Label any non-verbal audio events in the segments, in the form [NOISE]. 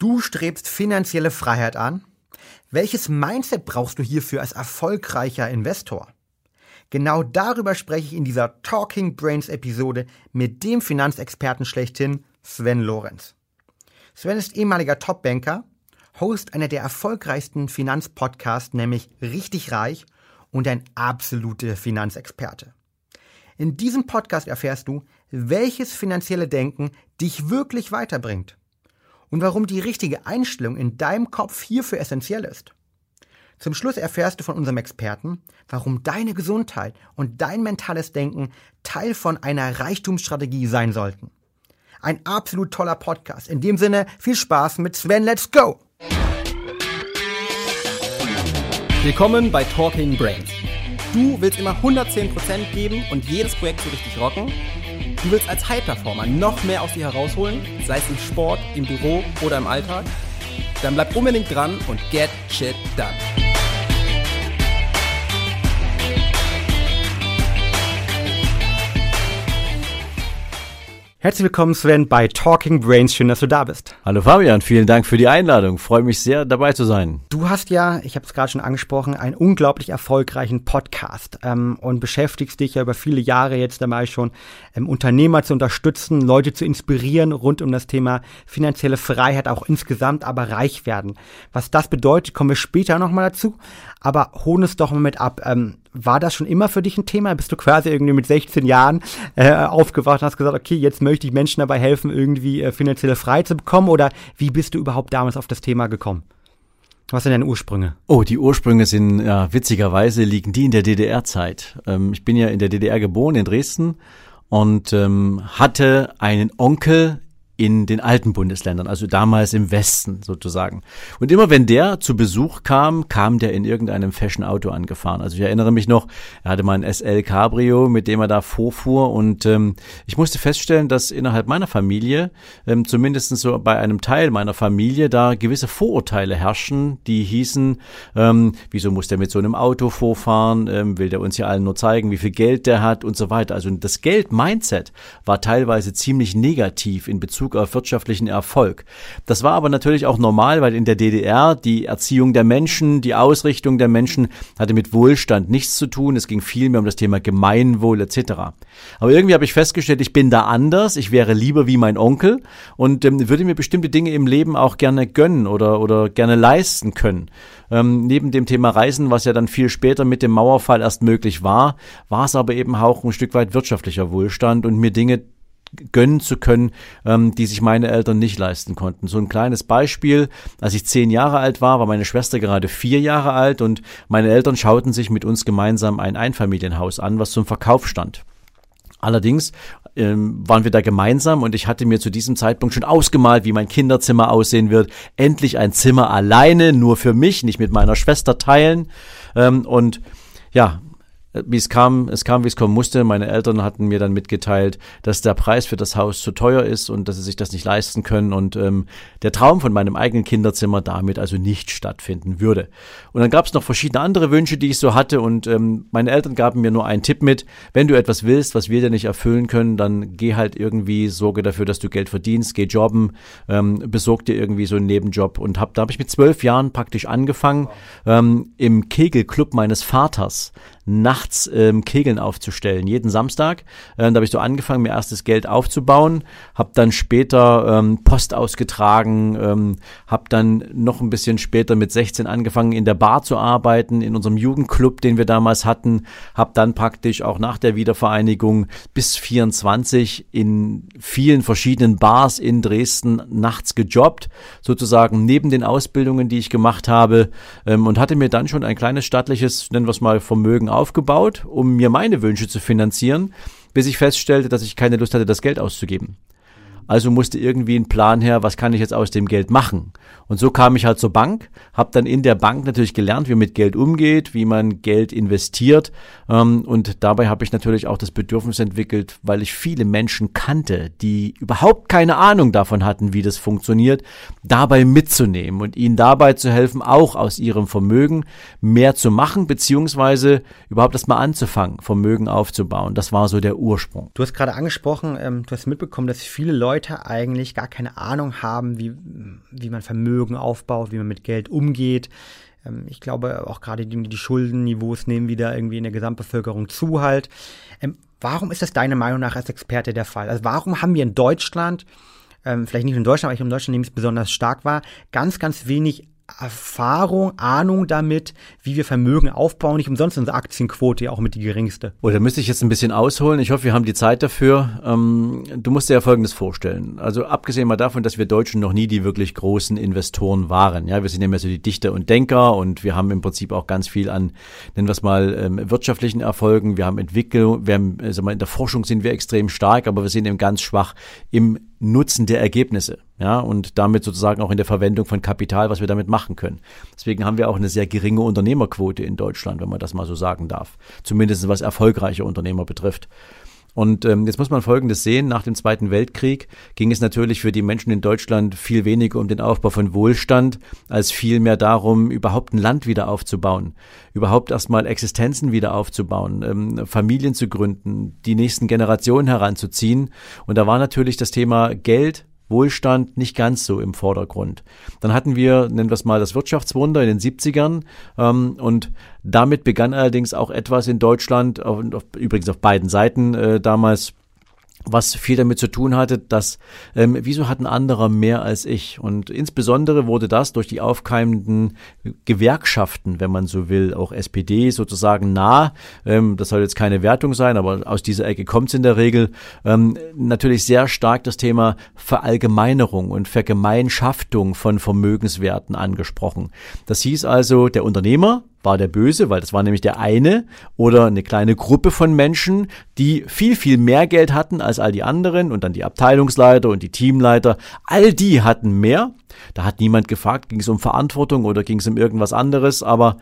Du strebst finanzielle Freiheit an? Welches Mindset brauchst du hierfür als erfolgreicher Investor? Genau darüber spreche ich in dieser Talking Brains Episode mit dem Finanzexperten schlechthin, Sven Lorenz. Sven ist ehemaliger Topbanker, Host einer der erfolgreichsten Finanzpodcasts, nämlich Richtig Reich und ein absoluter Finanzexperte. In diesem Podcast erfährst du, welches finanzielle Denken dich wirklich weiterbringt und warum die richtige Einstellung in deinem Kopf hierfür essentiell ist. Zum Schluss erfährst du von unserem Experten, warum deine Gesundheit und dein mentales Denken Teil von einer Reichtumsstrategie sein sollten. Ein absolut toller Podcast. In dem Sinne, viel Spaß mit Sven, let's go! Willkommen bei Talking Brains. Du willst immer 110% geben und jedes Projekt so richtig rocken? Du willst als High-Performer noch mehr aus dir herausholen, sei es im Sport, im Büro oder im Alltag? Dann bleib unbedingt dran und get shit done. Herzlich willkommen, Sven, bei Talking Brains. Schön, dass du da bist. Hallo Fabian, vielen Dank für die Einladung. Freue mich sehr, dabei zu sein. Du hast ja, ich habe es gerade schon angesprochen, einen unglaublich erfolgreichen Podcast ähm, und beschäftigst dich ja über viele Jahre jetzt dabei schon, ähm, Unternehmer zu unterstützen, Leute zu inspirieren rund um das Thema finanzielle Freiheit, auch insgesamt, aber reich werden. Was das bedeutet, kommen wir später nochmal dazu. Aber holen es doch mal mit ab. Ähm, war das schon immer für dich ein Thema? Bist du quasi irgendwie mit 16 Jahren äh, aufgewacht und hast gesagt, okay, jetzt möchte ich Menschen dabei helfen, irgendwie äh, finanzielle Freiheit zu bekommen? Oder wie bist du überhaupt damals auf das Thema gekommen? Was sind deine Ursprünge? Oh, die Ursprünge sind, ja, witzigerweise liegen die in der DDR-Zeit. Ähm, ich bin ja in der DDR geboren, in Dresden, und ähm, hatte einen Onkel in den alten Bundesländern, also damals im Westen sozusagen. Und immer wenn der zu Besuch kam, kam der in irgendeinem Fashion-Auto angefahren. Also ich erinnere mich noch, er hatte mal ein SL Cabrio, mit dem er da vorfuhr und ähm, ich musste feststellen, dass innerhalb meiner Familie, ähm, zumindest so bei einem Teil meiner Familie, da gewisse Vorurteile herrschen, die hießen, ähm, wieso muss der mit so einem Auto vorfahren, ähm, will der uns ja allen nur zeigen, wie viel Geld der hat und so weiter. Also das Geld-Mindset war teilweise ziemlich negativ in Bezug Bezug auf wirtschaftlichen Erfolg. Das war aber natürlich auch normal, weil in der DDR die Erziehung der Menschen, die Ausrichtung der Menschen hatte mit Wohlstand nichts zu tun. Es ging viel mehr um das Thema Gemeinwohl etc. Aber irgendwie habe ich festgestellt, ich bin da anders. Ich wäre lieber wie mein Onkel und ähm, würde mir bestimmte Dinge im Leben auch gerne gönnen oder, oder gerne leisten können. Ähm, neben dem Thema Reisen, was ja dann viel später mit dem Mauerfall erst möglich war, war es aber eben auch ein Stück weit wirtschaftlicher Wohlstand und mir Dinge gönnen zu können, ähm, die sich meine Eltern nicht leisten konnten. So ein kleines Beispiel, als ich zehn Jahre alt war, war meine Schwester gerade vier Jahre alt und meine Eltern schauten sich mit uns gemeinsam ein Einfamilienhaus an, was zum Verkauf stand. Allerdings ähm, waren wir da gemeinsam und ich hatte mir zu diesem Zeitpunkt schon ausgemalt, wie mein Kinderzimmer aussehen wird. Endlich ein Zimmer alleine, nur für mich, nicht mit meiner Schwester teilen. Ähm, und ja, wie es kam, es kam, wie es kommen musste. Meine Eltern hatten mir dann mitgeteilt, dass der Preis für das Haus zu teuer ist und dass sie sich das nicht leisten können und ähm, der Traum von meinem eigenen Kinderzimmer damit also nicht stattfinden würde. Und dann gab es noch verschiedene andere Wünsche, die ich so hatte und ähm, meine Eltern gaben mir nur einen Tipp mit, wenn du etwas willst, was wir dir nicht erfüllen können, dann geh halt irgendwie, sorge dafür, dass du Geld verdienst, geh jobben, ähm, besorg dir irgendwie so einen Nebenjob und hab, da habe ich mit zwölf Jahren praktisch angefangen, ähm, im Kegelclub meines Vaters nachts ähm, Kegeln aufzustellen, jeden Samstag. Äh, da habe ich so angefangen, mir erstes Geld aufzubauen, habe dann später ähm, Post ausgetragen, ähm, habe dann noch ein bisschen später mit 16 angefangen, in der Bar zu arbeiten, in unserem Jugendclub, den wir damals hatten, habe dann praktisch auch nach der Wiedervereinigung bis 24 in vielen verschiedenen Bars in Dresden nachts gejobbt, sozusagen neben den Ausbildungen, die ich gemacht habe ähm, und hatte mir dann schon ein kleines stattliches, nennen wir es mal, Vermögen aufgebaut, um mir meine Wünsche zu finanzieren, bis ich feststellte, dass ich keine Lust hatte, das Geld auszugeben. Also musste irgendwie ein Plan her, was kann ich jetzt aus dem Geld machen? Und so kam ich halt zur Bank, habe dann in der Bank natürlich gelernt, wie man mit Geld umgeht, wie man Geld investiert. Ähm, und dabei habe ich natürlich auch das Bedürfnis entwickelt, weil ich viele Menschen kannte, die überhaupt keine Ahnung davon hatten, wie das funktioniert, dabei mitzunehmen und ihnen dabei zu helfen, auch aus ihrem Vermögen mehr zu machen, beziehungsweise überhaupt erst mal anzufangen, Vermögen aufzubauen. Das war so der Ursprung. Du hast gerade angesprochen, ähm, du hast mitbekommen, dass viele Leute Leute eigentlich gar keine Ahnung haben, wie, wie man Vermögen aufbaut, wie man mit Geld umgeht. Ähm, ich glaube, auch gerade die, die Schuldenniveaus nehmen wieder irgendwie in der Gesamtbevölkerung zu halt. Ähm, warum ist das deiner Meinung nach als Experte der Fall? Also warum haben wir in Deutschland, ähm, vielleicht nicht in Deutschland, aber ich in Deutschland nehme es besonders stark war, ganz, ganz wenig Erfahrung, Ahnung damit, wie wir Vermögen aufbauen. Nicht umsonst unsere Aktienquote ja auch mit die geringste. Oh, da müsste ich jetzt ein bisschen ausholen. Ich hoffe, wir haben die Zeit dafür. Ähm, du musst dir ja Folgendes vorstellen. Also abgesehen mal davon, dass wir Deutschen noch nie die wirklich großen Investoren waren. Ja, wir sind ja mehr so die Dichter und Denker und wir haben im Prinzip auch ganz viel an, nennen wir es mal, ähm, wirtschaftlichen Erfolgen. Wir haben Entwicklung, wir haben, mal, in der Forschung sind wir extrem stark, aber wir sind eben ganz schwach im Nutzen der Ergebnisse, ja, und damit sozusagen auch in der Verwendung von Kapital, was wir damit machen können. Deswegen haben wir auch eine sehr geringe Unternehmerquote in Deutschland, wenn man das mal so sagen darf. Zumindest was erfolgreiche Unternehmer betrifft. Und ähm, jetzt muss man Folgendes sehen. Nach dem Zweiten Weltkrieg ging es natürlich für die Menschen in Deutschland viel weniger um den Aufbau von Wohlstand, als vielmehr darum, überhaupt ein Land wieder aufzubauen, überhaupt erstmal Existenzen wieder aufzubauen, ähm, Familien zu gründen, die nächsten Generationen heranzuziehen. Und da war natürlich das Thema Geld, Wohlstand nicht ganz so im Vordergrund. Dann hatten wir, nennen wir es mal, das Wirtschaftswunder in den 70ern ähm, und damit begann allerdings auch etwas in Deutschland, auf, auf, übrigens auf beiden Seiten äh, damals, was viel damit zu tun hatte, dass ähm, wieso hat ein anderer mehr als ich? Und insbesondere wurde das durch die aufkeimenden Gewerkschaften, wenn man so will, auch SPD sozusagen nah, ähm, das soll jetzt keine Wertung sein, aber aus dieser Ecke kommt es in der Regel, ähm, natürlich sehr stark das Thema Verallgemeinerung und Vergemeinschaftung von Vermögenswerten angesprochen. Das hieß also, der Unternehmer war der Böse, weil das war nämlich der eine oder eine kleine Gruppe von Menschen, die viel, viel mehr Geld hatten als all die anderen und dann die Abteilungsleiter und die Teamleiter. All die hatten mehr. Da hat niemand gefragt, ging es um Verantwortung oder ging es um irgendwas anderes, aber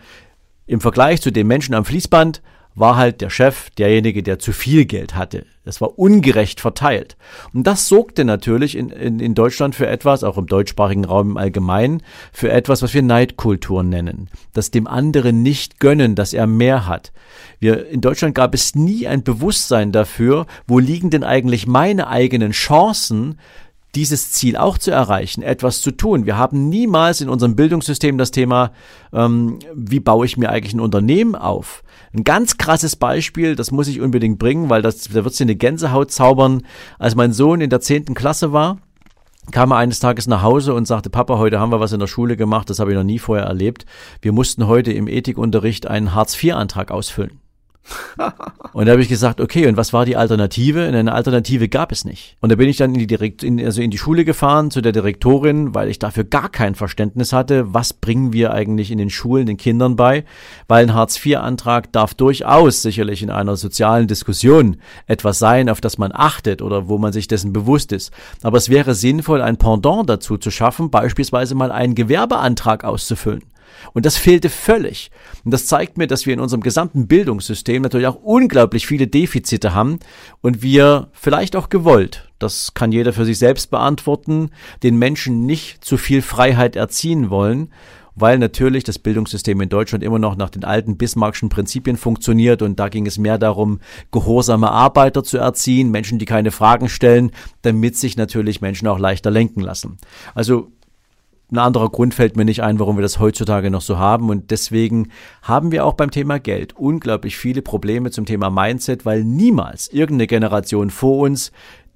im Vergleich zu den Menschen am Fließband war halt der Chef derjenige, der zu viel Geld hatte. Das war ungerecht verteilt. Und das sorgte natürlich in, in, in Deutschland für etwas, auch im deutschsprachigen Raum im Allgemeinen, für etwas, was wir Neidkultur nennen. Das dem anderen nicht gönnen, dass er mehr hat. Wir, in Deutschland gab es nie ein Bewusstsein dafür, wo liegen denn eigentlich meine eigenen Chancen, dieses Ziel auch zu erreichen, etwas zu tun. Wir haben niemals in unserem Bildungssystem das Thema, ähm, wie baue ich mir eigentlich ein Unternehmen auf. Ein ganz krasses Beispiel, das muss ich unbedingt bringen, weil das, da wird sie eine Gänsehaut zaubern. Als mein Sohn in der zehnten Klasse war, kam er eines Tages nach Hause und sagte, Papa, heute haben wir was in der Schule gemacht, das habe ich noch nie vorher erlebt. Wir mussten heute im Ethikunterricht einen Hartz-IV-Antrag ausfüllen und da habe ich gesagt, okay, und was war die Alternative? Und eine Alternative gab es nicht. Und da bin ich dann in die, Direkt in, also in die Schule gefahren zu der Direktorin, weil ich dafür gar kein Verständnis hatte, was bringen wir eigentlich in den Schulen den Kindern bei? Weil ein Hartz-IV-Antrag darf durchaus sicherlich in einer sozialen Diskussion etwas sein, auf das man achtet oder wo man sich dessen bewusst ist. Aber es wäre sinnvoll, ein Pendant dazu zu schaffen, beispielsweise mal einen Gewerbeantrag auszufüllen. Und das fehlte völlig. Und das zeigt mir, dass wir in unserem gesamten Bildungssystem natürlich auch unglaublich viele Defizite haben und wir vielleicht auch gewollt, das kann jeder für sich selbst beantworten, den Menschen nicht zu viel Freiheit erziehen wollen, weil natürlich das Bildungssystem in Deutschland immer noch nach den alten Bismarckschen Prinzipien funktioniert und da ging es mehr darum, gehorsame Arbeiter zu erziehen, Menschen, die keine Fragen stellen, damit sich natürlich Menschen auch leichter lenken lassen. Also ein anderer Grund fällt mir nicht ein, warum wir das heutzutage noch so haben. Und deswegen haben wir auch beim Thema Geld unglaublich viele Probleme zum Thema Mindset, weil niemals irgendeine Generation vor uns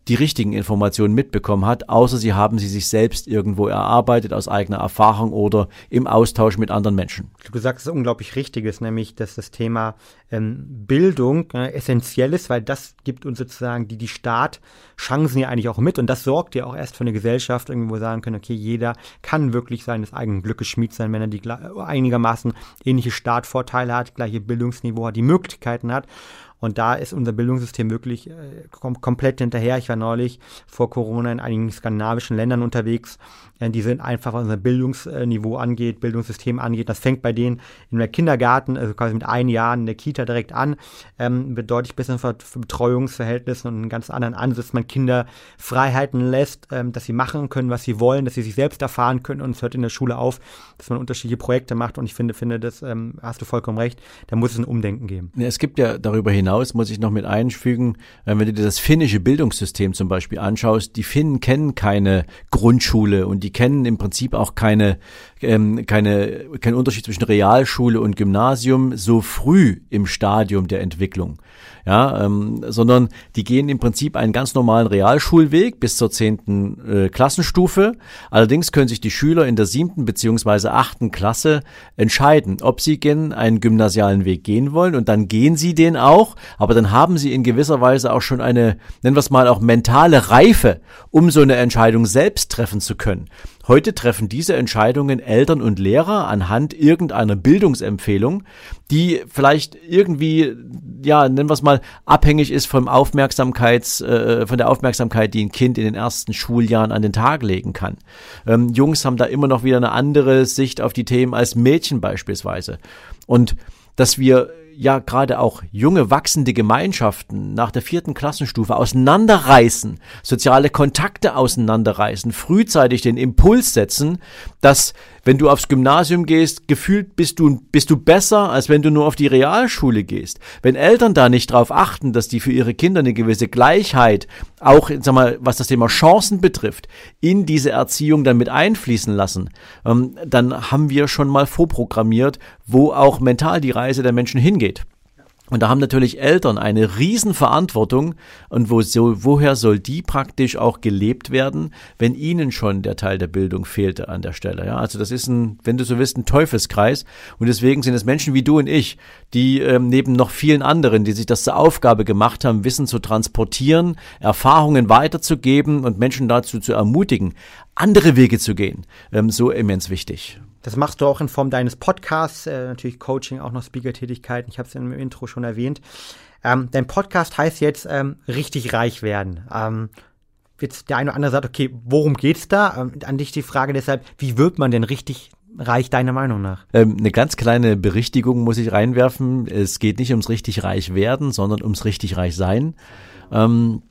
die richtigen Informationen mitbekommen hat, außer sie haben sie sich selbst irgendwo erarbeitet aus eigener Erfahrung oder im Austausch mit anderen Menschen. Du sagst es unglaublich Richtiges, nämlich dass das Thema ähm, Bildung äh, essentiell ist, weil das gibt uns sozusagen die, die Staat Chancen ja eigentlich auch mit und das sorgt ja auch erst für eine Gesellschaft, irgendwo sagen können, okay, jeder kann wirklich seines eigenen Glückes Schmied sein, wenn er die einigermaßen ähnliche Startvorteile hat, gleiche Bildungsniveau hat, die Möglichkeiten hat. Und da ist unser Bildungssystem wirklich äh, kom komplett hinterher. Ich war neulich vor Corona in einigen skandinavischen Ländern unterwegs, die sind einfach, was unser Bildungsniveau angeht, Bildungssystem angeht. Das fängt bei denen in der Kindergarten, also quasi mit ein Jahr in der Kita direkt an, ähm, mit deutlich besseren Betreuungsverhältnissen und einen ganz anderen Ansatz, man Kinder Freiheiten lässt, ähm, dass sie machen können, was sie wollen, dass sie sich selbst erfahren können und es hört in der Schule auf, dass man unterschiedliche Projekte macht und ich finde, finde, das ähm, hast du vollkommen recht, da muss es ein Umdenken geben. Es gibt ja darüber hinaus, muss ich noch mit einfügen, äh, wenn du dir das finnische Bildungssystem zum Beispiel anschaust, die Finnen kennen keine Grundschule und die kennen im Prinzip auch keine, ähm, keine, keinen Unterschied zwischen Realschule und Gymnasium so früh im Stadium der Entwicklung ja, ähm, sondern die gehen im Prinzip einen ganz normalen Realschulweg bis zur zehnten äh, Klassenstufe. Allerdings können sich die Schüler in der siebten beziehungsweise achten Klasse entscheiden, ob sie gen einen gymnasialen Weg gehen wollen und dann gehen sie den auch, aber dann haben sie in gewisser Weise auch schon eine, nennen wir es mal auch mentale Reife, um so eine Entscheidung selbst treffen zu können. Heute treffen diese Entscheidungen Eltern und Lehrer anhand irgendeiner Bildungsempfehlung, die vielleicht irgendwie, ja, nennen wir es mal, abhängig ist vom Aufmerksamkeits, äh, von der Aufmerksamkeit, die ein Kind in den ersten Schuljahren an den Tag legen kann. Ähm, Jungs haben da immer noch wieder eine andere Sicht auf die Themen als Mädchen beispielsweise. Und dass wir ja gerade auch junge wachsende Gemeinschaften nach der vierten Klassenstufe auseinanderreißen, soziale Kontakte auseinanderreißen, frühzeitig den Impuls setzen, dass wenn du aufs Gymnasium gehst, gefühlt bist du, bist du besser, als wenn du nur auf die Realschule gehst. Wenn Eltern da nicht darauf achten, dass die für ihre Kinder eine gewisse Gleichheit, auch, sag mal, was das Thema Chancen betrifft, in diese Erziehung dann mit einfließen lassen, ähm, dann haben wir schon mal vorprogrammiert, wo auch mental die Reise der Menschen hingeht. Und da haben natürlich Eltern eine Riesenverantwortung. Und wo so, woher soll die praktisch auch gelebt werden, wenn ihnen schon der Teil der Bildung fehlte an der Stelle? Ja, also das ist ein, wenn du so willst, ein Teufelskreis. Und deswegen sind es Menschen wie du und ich, die ähm, neben noch vielen anderen, die sich das zur Aufgabe gemacht haben, Wissen zu transportieren, Erfahrungen weiterzugeben und Menschen dazu zu ermutigen, andere Wege zu gehen, ähm, so immens wichtig. Das machst du auch in Form deines Podcasts, äh, natürlich Coaching, auch noch Speaker-Tätigkeiten. Ich habe es im Intro schon erwähnt. Ähm, dein Podcast heißt jetzt ähm, richtig reich werden. Ähm, jetzt der eine oder andere sagt, okay, worum geht's da? Ähm, an dich die Frage deshalb, wie wird man denn richtig reich deiner Meinung nach? Ähm, eine ganz kleine Berichtigung muss ich reinwerfen. Es geht nicht ums richtig reich werden, sondern ums richtig reich sein. Ähm,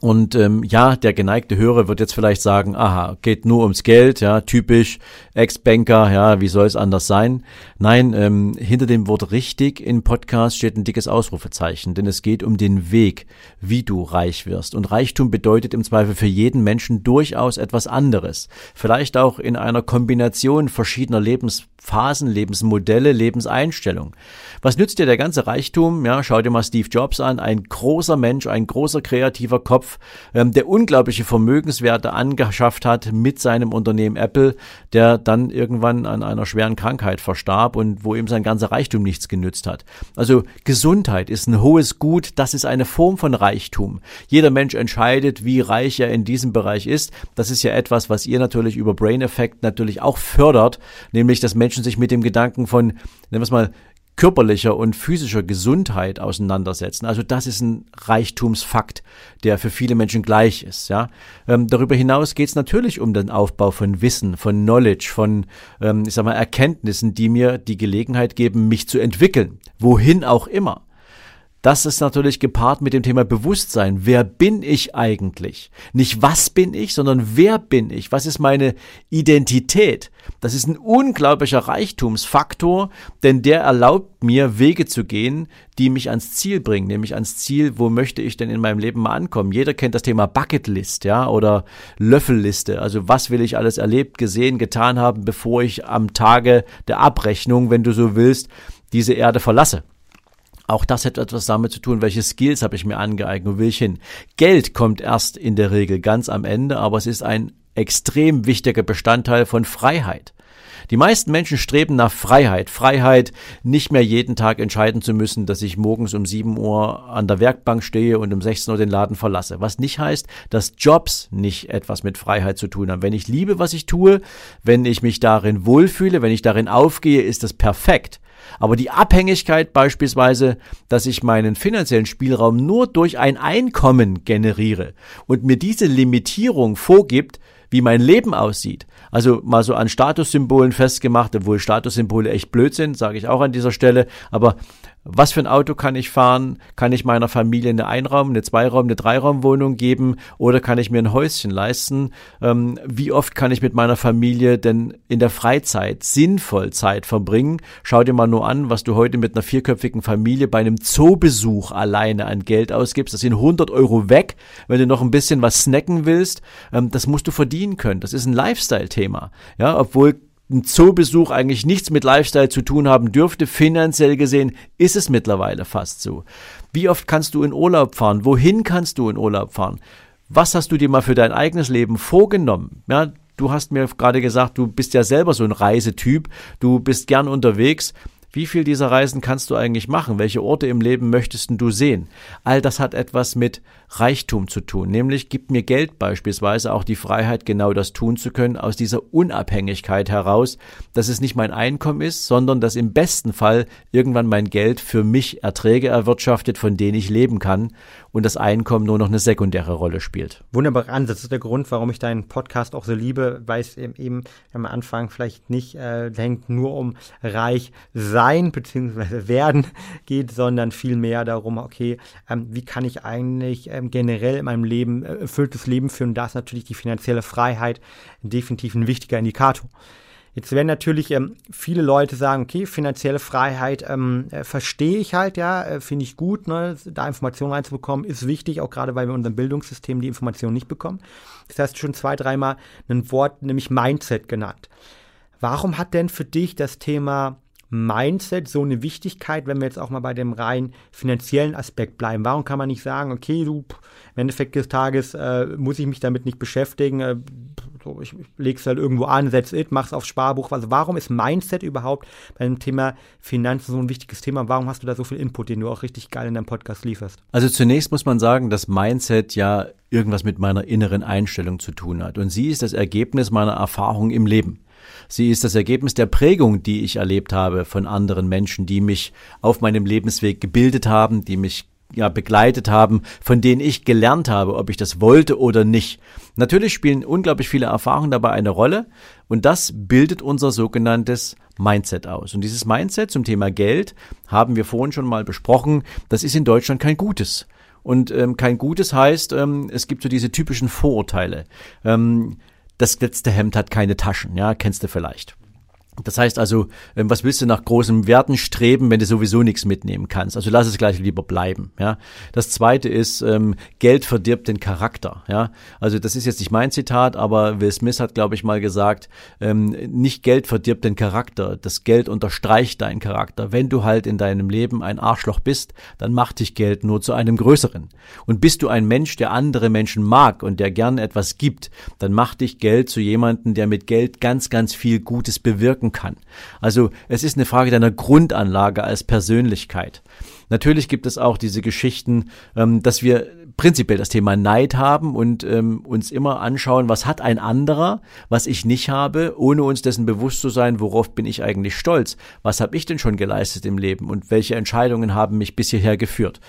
und ähm, ja, der geneigte Hörer wird jetzt vielleicht sagen, aha, geht nur ums Geld, ja, typisch Ex-Banker, ja, wie soll es anders sein? Nein, ähm, hinter dem Wort richtig im Podcast steht ein dickes Ausrufezeichen, denn es geht um den Weg, wie du reich wirst. Und Reichtum bedeutet im Zweifel für jeden Menschen durchaus etwas anderes. Vielleicht auch in einer Kombination verschiedener Lebensphasen, Lebensmodelle, Lebenseinstellungen. Was nützt dir der ganze Reichtum? Ja, schau dir mal Steve Jobs an, ein großer Mensch, ein großer kreativer Kopf, ähm, der unglaubliche Vermögenswerte angeschafft hat mit seinem Unternehmen Apple, der dann irgendwann an einer schweren Krankheit verstarb und wo ihm sein ganzer Reichtum nichts genützt hat. Also Gesundheit ist ein hohes Gut, das ist eine Form von Reichtum. Jeder Mensch entscheidet, wie reich er in diesem Bereich ist. Das ist ja etwas, was ihr natürlich über Brain Effect natürlich auch fördert, nämlich dass Menschen sich mit dem Gedanken von, nennen wir es mal, körperlicher und physischer Gesundheit auseinandersetzen. Also das ist ein Reichtumsfakt, der für viele Menschen gleich ist. Ja, ähm, darüber hinaus geht es natürlich um den Aufbau von Wissen, von Knowledge, von ähm, ich sag mal Erkenntnissen, die mir die Gelegenheit geben, mich zu entwickeln, wohin auch immer. Das ist natürlich gepaart mit dem Thema Bewusstsein. Wer bin ich eigentlich? Nicht was bin ich, sondern wer bin ich? Was ist meine Identität? Das ist ein unglaublicher Reichtumsfaktor, denn der erlaubt mir, Wege zu gehen, die mich ans Ziel bringen, nämlich ans Ziel, wo möchte ich denn in meinem Leben mal ankommen? Jeder kennt das Thema Bucketlist, ja, oder Löffelliste. Also was will ich alles erlebt, gesehen, getan haben, bevor ich am Tage der Abrechnung, wenn du so willst, diese Erde verlasse? Auch das hat etwas damit zu tun, welche Skills habe ich mir angeeignet, wo will ich hin. Geld kommt erst in der Regel ganz am Ende, aber es ist ein extrem wichtiger Bestandteil von Freiheit. Die meisten Menschen streben nach Freiheit. Freiheit, nicht mehr jeden Tag entscheiden zu müssen, dass ich morgens um 7 Uhr an der Werkbank stehe und um 16 Uhr den Laden verlasse. Was nicht heißt, dass Jobs nicht etwas mit Freiheit zu tun haben. Wenn ich liebe, was ich tue, wenn ich mich darin wohlfühle, wenn ich darin aufgehe, ist das perfekt. Aber die Abhängigkeit beispielsweise, dass ich meinen finanziellen Spielraum nur durch ein Einkommen generiere und mir diese Limitierung vorgibt, wie mein Leben aussieht. Also mal so an Statussymbolen festgemacht, obwohl Statussymbole echt blöd sind, sage ich auch an dieser Stelle. Aber was für ein Auto kann ich fahren? Kann ich meiner Familie eine Einraum-, eine Zweiraum-, eine Dreiraumwohnung geben oder kann ich mir ein Häuschen leisten? Ähm, wie oft kann ich mit meiner Familie denn in der Freizeit sinnvoll Zeit verbringen? Schau dir mal nur an, was du heute mit einer vierköpfigen Familie bei einem Zoobesuch alleine an Geld ausgibst. Das sind 100 Euro weg, wenn du noch ein bisschen was snacken willst. Ähm, das musst du verdienen können. Das ist ein Lifestyle-Thema. Ja, obwohl ein Zoobesuch eigentlich nichts mit Lifestyle zu tun haben dürfte, finanziell gesehen ist es mittlerweile fast so. Wie oft kannst du in Urlaub fahren? Wohin kannst du in Urlaub fahren? Was hast du dir mal für dein eigenes Leben vorgenommen? Ja, du hast mir gerade gesagt, du bist ja selber so ein Reisetyp, du bist gern unterwegs. Wie viel dieser Reisen kannst du eigentlich machen? Welche Orte im Leben möchtest du sehen? All das hat etwas mit Reichtum zu tun, nämlich gibt mir Geld beispielsweise auch die Freiheit, genau das tun zu können, aus dieser Unabhängigkeit heraus, dass es nicht mein Einkommen ist, sondern dass im besten Fall irgendwann mein Geld für mich Erträge erwirtschaftet, von denen ich leben kann und das Einkommen nur noch eine sekundäre Rolle spielt. Wunderbarer Ansatz. Das ist der Grund, warum ich deinen Podcast auch so liebe, weil es eben am Anfang vielleicht nicht äh, denkt, nur um reich sein bzw. [LAUGHS] werden geht, sondern vielmehr darum, okay, ähm, wie kann ich eigentlich ähm, generell in meinem Leben äh, erfülltes Leben führen? Da ist natürlich die finanzielle Freiheit definitiv ein wichtiger Indikator. Jetzt werden natürlich ähm, viele Leute sagen, okay, finanzielle Freiheit ähm, äh, verstehe ich halt, ja, äh, finde ich gut, ne, da Informationen reinzubekommen, ist wichtig, auch gerade weil wir in unserem Bildungssystem die Informationen nicht bekommen. Das heißt schon zwei, dreimal ein Wort, nämlich Mindset genannt. Warum hat denn für dich das Thema Mindset so eine Wichtigkeit, wenn wir jetzt auch mal bei dem rein finanziellen Aspekt bleiben? Warum kann man nicht sagen, okay, du, im Endeffekt des Tages äh, muss ich mich damit nicht beschäftigen, äh, so, ich, ich leg's halt irgendwo an, setz it, mach's aufs Sparbuch. Also warum ist Mindset überhaupt beim Thema Finanzen so ein wichtiges Thema? Warum hast du da so viel Input, den du auch richtig geil in deinem Podcast lieferst? Also zunächst muss man sagen, dass Mindset ja irgendwas mit meiner inneren Einstellung zu tun hat. Und sie ist das Ergebnis meiner Erfahrung im Leben. Sie ist das Ergebnis der Prägung, die ich erlebt habe von anderen Menschen, die mich auf meinem Lebensweg gebildet haben, die mich ja, begleitet haben, von denen ich gelernt habe, ob ich das wollte oder nicht. Natürlich spielen unglaublich viele Erfahrungen dabei eine Rolle und das bildet unser sogenanntes Mindset aus. Und dieses Mindset zum Thema Geld haben wir vorhin schon mal besprochen. Das ist in Deutschland kein gutes. Und ähm, kein gutes heißt, ähm, es gibt so diese typischen Vorurteile. Ähm, das letzte Hemd hat keine Taschen, ja, kennst du vielleicht. Das heißt also, ähm, was willst du nach großen Werten streben, wenn du sowieso nichts mitnehmen kannst? Also lass es gleich lieber bleiben. Ja. Das zweite ist, ähm, Geld verdirbt den Charakter. Ja. Also das ist jetzt nicht mein Zitat, aber Will Smith hat, glaube ich, mal gesagt, ähm, nicht Geld verdirbt den Charakter, das Geld unterstreicht deinen Charakter. Wenn du halt in deinem Leben ein Arschloch bist, dann macht dich Geld nur zu einem größeren. Und bist du ein Mensch, der andere Menschen mag und der gern etwas gibt, dann macht dich Geld zu jemandem, der mit Geld ganz, ganz viel Gutes bewirken wirken kann. Also es ist eine Frage deiner Grundanlage als Persönlichkeit. Natürlich gibt es auch diese Geschichten, ähm, dass wir prinzipiell das Thema Neid haben und ähm, uns immer anschauen, was hat ein anderer, was ich nicht habe, ohne uns dessen bewusst zu sein, worauf bin ich eigentlich stolz, was habe ich denn schon geleistet im Leben und welche Entscheidungen haben mich bis hierher geführt.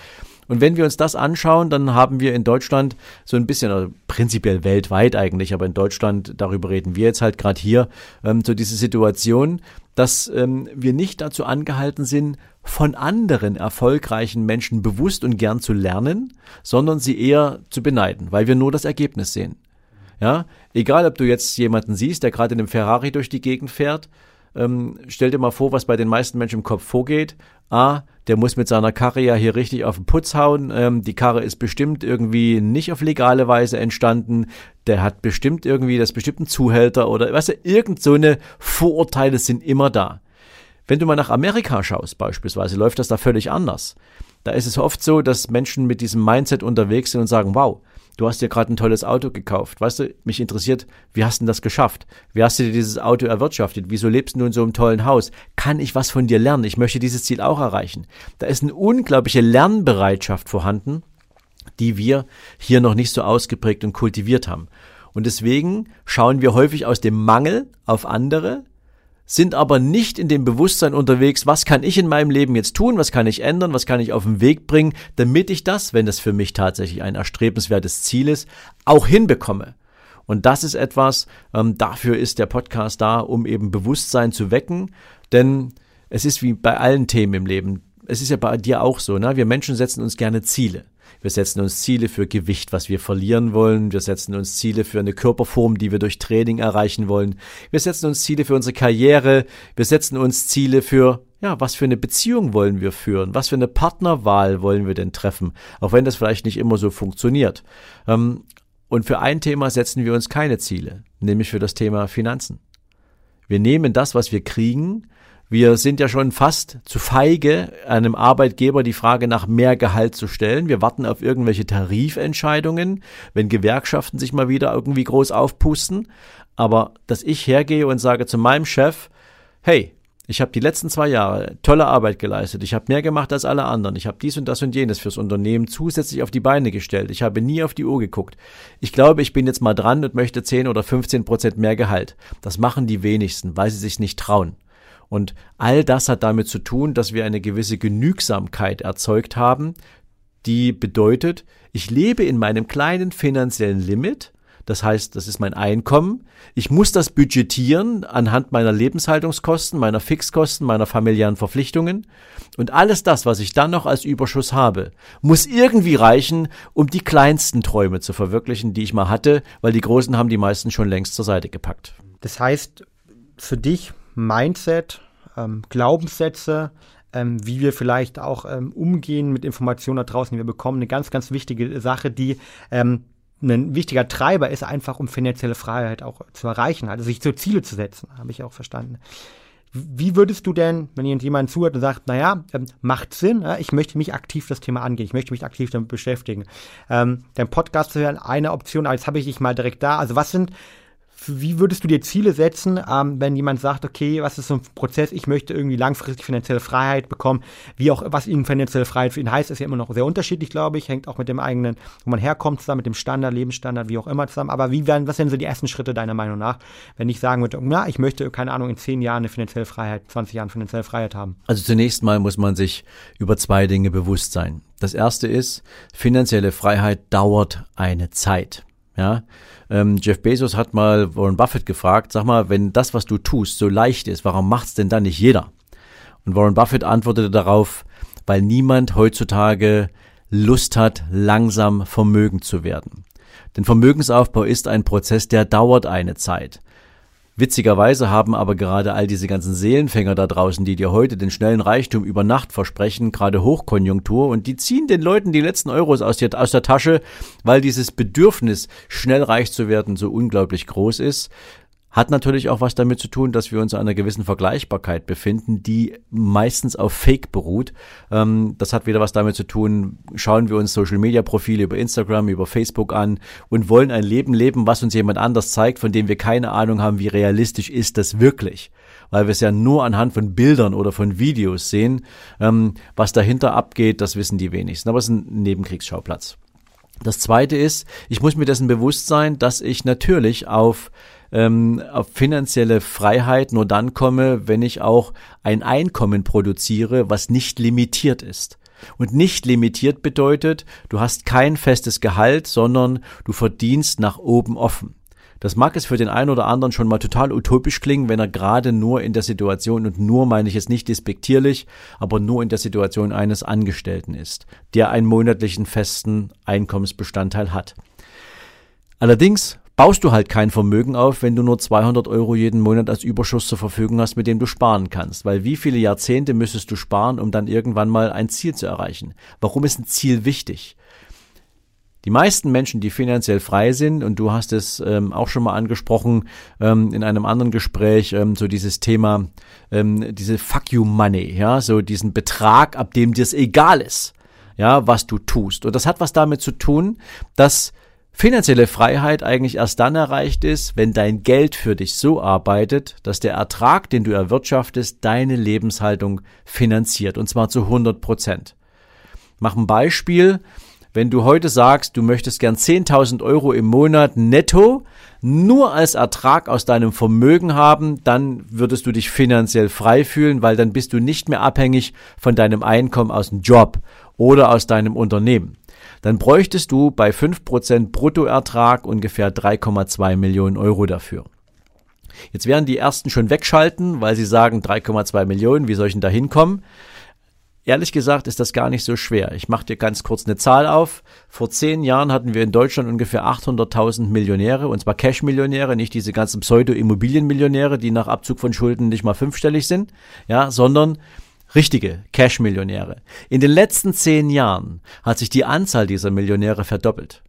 Und wenn wir uns das anschauen, dann haben wir in Deutschland so ein bisschen, also prinzipiell weltweit eigentlich, aber in Deutschland, darüber reden wir jetzt halt gerade hier, ähm, so diese Situation, dass ähm, wir nicht dazu angehalten sind, von anderen erfolgreichen Menschen bewusst und gern zu lernen, sondern sie eher zu beneiden, weil wir nur das Ergebnis sehen. Ja, egal ob du jetzt jemanden siehst, der gerade in einem Ferrari durch die Gegend fährt, ähm, stell dir mal vor, was bei den meisten Menschen im Kopf vorgeht. A, der muss mit seiner Karre ja hier richtig auf den Putz hauen. Ähm, die Karre ist bestimmt irgendwie nicht auf legale Weise entstanden. Der hat bestimmt irgendwie, das bestimmt ein Zuhälter oder, weißt du, irgend so eine Vorurteile sind immer da. Wenn du mal nach Amerika schaust beispielsweise, läuft das da völlig anders. Da ist es oft so, dass Menschen mit diesem Mindset unterwegs sind und sagen, wow, du hast dir gerade ein tolles Auto gekauft. Weißt du, mich interessiert, wie hast du das geschafft? Wie hast du dir dieses Auto erwirtschaftet? Wieso lebst du in so einem tollen Haus? Kann ich was von dir lernen? Ich möchte dieses Ziel auch erreichen. Da ist eine unglaubliche Lernbereitschaft vorhanden, die wir hier noch nicht so ausgeprägt und kultiviert haben. Und deswegen schauen wir häufig aus dem Mangel auf andere, sind aber nicht in dem Bewusstsein unterwegs, was kann ich in meinem Leben jetzt tun, was kann ich ändern, was kann ich auf den Weg bringen, damit ich das, wenn das für mich tatsächlich ein erstrebenswertes Ziel ist, auch hinbekomme. Und das ist etwas, ähm, dafür ist der Podcast da, um eben Bewusstsein zu wecken. Denn es ist wie bei allen Themen im Leben. Es ist ja bei dir auch so, ne? Wir Menschen setzen uns gerne Ziele. Wir setzen uns Ziele für Gewicht, was wir verlieren wollen. Wir setzen uns Ziele für eine Körperform, die wir durch Training erreichen wollen. Wir setzen uns Ziele für unsere Karriere. Wir setzen uns Ziele für, ja, was für eine Beziehung wollen wir führen? Was für eine Partnerwahl wollen wir denn treffen? Auch wenn das vielleicht nicht immer so funktioniert. Ähm, und für ein Thema setzen wir uns keine Ziele, nämlich für das Thema Finanzen. Wir nehmen das, was wir kriegen, wir sind ja schon fast zu feige, einem Arbeitgeber die Frage nach mehr Gehalt zu stellen. Wir warten auf irgendwelche Tarifentscheidungen, wenn Gewerkschaften sich mal wieder irgendwie groß aufpusten. Aber dass ich hergehe und sage zu meinem Chef, hey, ich habe die letzten zwei Jahre tolle Arbeit geleistet. Ich habe mehr gemacht als alle anderen. Ich habe dies und das und jenes fürs Unternehmen zusätzlich auf die Beine gestellt. Ich habe nie auf die Uhr geguckt. Ich glaube, ich bin jetzt mal dran und möchte 10 oder 15 Prozent mehr Gehalt. Das machen die wenigsten, weil sie sich nicht trauen. Und all das hat damit zu tun, dass wir eine gewisse Genügsamkeit erzeugt haben, die bedeutet, ich lebe in meinem kleinen finanziellen Limit, das heißt, das ist mein Einkommen. Ich muss das budgetieren anhand meiner Lebenshaltungskosten, meiner Fixkosten, meiner familiären Verpflichtungen. Und alles das, was ich dann noch als Überschuss habe, muss irgendwie reichen, um die kleinsten Träume zu verwirklichen, die ich mal hatte, weil die großen haben die meisten schon längst zur Seite gepackt. Das heißt, für dich Mindset, ähm, Glaubenssätze, ähm, wie wir vielleicht auch ähm, umgehen mit Informationen da draußen, die wir bekommen. Eine ganz, ganz wichtige Sache, die ähm, ein wichtiger Treiber ist, einfach um finanzielle Freiheit auch zu erreichen, also sich zu Ziele zu setzen, habe ich auch verstanden. Wie würdest du denn, wenn jemand zuhört und sagt, naja, ähm, macht Sinn, ja, ich möchte mich aktiv das Thema angehen, ich möchte mich aktiv damit beschäftigen. Ähm, dein Podcast wäre eine Option, als habe ich dich mal direkt da. Also was sind wie würdest du dir Ziele setzen, ähm, wenn jemand sagt, okay, was ist so ein Prozess, ich möchte irgendwie langfristig finanzielle Freiheit bekommen, wie auch, was ihnen finanzielle Freiheit für ihn heißt, ist ja immer noch sehr unterschiedlich, glaube ich, hängt auch mit dem eigenen, wo man herkommt zusammen, mit dem Standard, Lebensstandard, wie auch immer zusammen, aber wie werden, was sind so die ersten Schritte deiner Meinung nach, wenn ich sagen würde, na, ich möchte, keine Ahnung, in zehn Jahren eine finanzielle Freiheit, 20 Jahren finanzielle Freiheit haben? Also zunächst mal muss man sich über zwei Dinge bewusst sein. Das erste ist, finanzielle Freiheit dauert eine Zeit. Ja, ähm, Jeff Bezos hat mal Warren Buffett gefragt, sag mal, wenn das, was du tust, so leicht ist, warum macht's denn dann nicht jeder? Und Warren Buffett antwortete darauf, weil niemand heutzutage Lust hat, langsam vermögend zu werden. Denn Vermögensaufbau ist ein Prozess, der dauert eine Zeit. Witzigerweise haben aber gerade all diese ganzen Seelenfänger da draußen, die dir heute den schnellen Reichtum über Nacht versprechen, gerade Hochkonjunktur und die ziehen den Leuten die letzten Euros aus, der, aus der Tasche, weil dieses Bedürfnis, schnell reich zu werden, so unglaublich groß ist. Hat natürlich auch was damit zu tun, dass wir uns in einer gewissen Vergleichbarkeit befinden, die meistens auf Fake beruht. Ähm, das hat wieder was damit zu tun, schauen wir uns Social-Media-Profile über Instagram, über Facebook an und wollen ein Leben leben, was uns jemand anders zeigt, von dem wir keine Ahnung haben, wie realistisch ist das wirklich. Weil wir es ja nur anhand von Bildern oder von Videos sehen. Ähm, was dahinter abgeht, das wissen die wenigsten. Aber es ist ein Nebenkriegsschauplatz. Das zweite ist, ich muss mir dessen bewusst sein, dass ich natürlich auf ähm, auf finanzielle Freiheit nur dann komme, wenn ich auch ein Einkommen produziere, was nicht limitiert ist. Und nicht limitiert bedeutet, du hast kein festes Gehalt, sondern du verdienst nach oben offen. Das mag es für den einen oder anderen schon mal total utopisch klingen, wenn er gerade nur in der Situation, und nur meine ich es nicht despektierlich, aber nur in der Situation eines Angestellten ist, der einen monatlichen festen Einkommensbestandteil hat. Allerdings baust du halt kein Vermögen auf, wenn du nur 200 Euro jeden Monat als Überschuss zur Verfügung hast, mit dem du sparen kannst. Weil wie viele Jahrzehnte müsstest du sparen, um dann irgendwann mal ein Ziel zu erreichen? Warum ist ein Ziel wichtig? Die meisten Menschen, die finanziell frei sind, und du hast es ähm, auch schon mal angesprochen ähm, in einem anderen Gespräch, ähm, so dieses Thema, ähm, diese Fuck you Money, ja, so diesen Betrag, ab dem dir es egal ist, ja, was du tust. Und das hat was damit zu tun, dass finanzielle Freiheit eigentlich erst dann erreicht ist, wenn dein Geld für dich so arbeitet, dass der Ertrag, den du erwirtschaftest, deine Lebenshaltung finanziert, und zwar zu 100 Prozent. Mach ein Beispiel. Wenn du heute sagst, du möchtest gern 10.000 Euro im Monat netto nur als Ertrag aus deinem Vermögen haben, dann würdest du dich finanziell frei fühlen, weil dann bist du nicht mehr abhängig von deinem Einkommen aus dem Job oder aus deinem Unternehmen. Dann bräuchtest du bei 5% Bruttoertrag ungefähr 3,2 Millionen Euro dafür. Jetzt werden die ersten schon wegschalten, weil sie sagen 3,2 Millionen, wie soll ich denn da hinkommen? Ehrlich gesagt ist das gar nicht so schwer. Ich mache dir ganz kurz eine Zahl auf. Vor zehn Jahren hatten wir in Deutschland ungefähr 800.000 Millionäre, und zwar Cash-Millionäre, nicht diese ganzen Pseudo-Immobilien-Millionäre, die nach Abzug von Schulden nicht mal fünfstellig sind, ja, sondern richtige Cash-Millionäre. In den letzten zehn Jahren hat sich die Anzahl dieser Millionäre verdoppelt.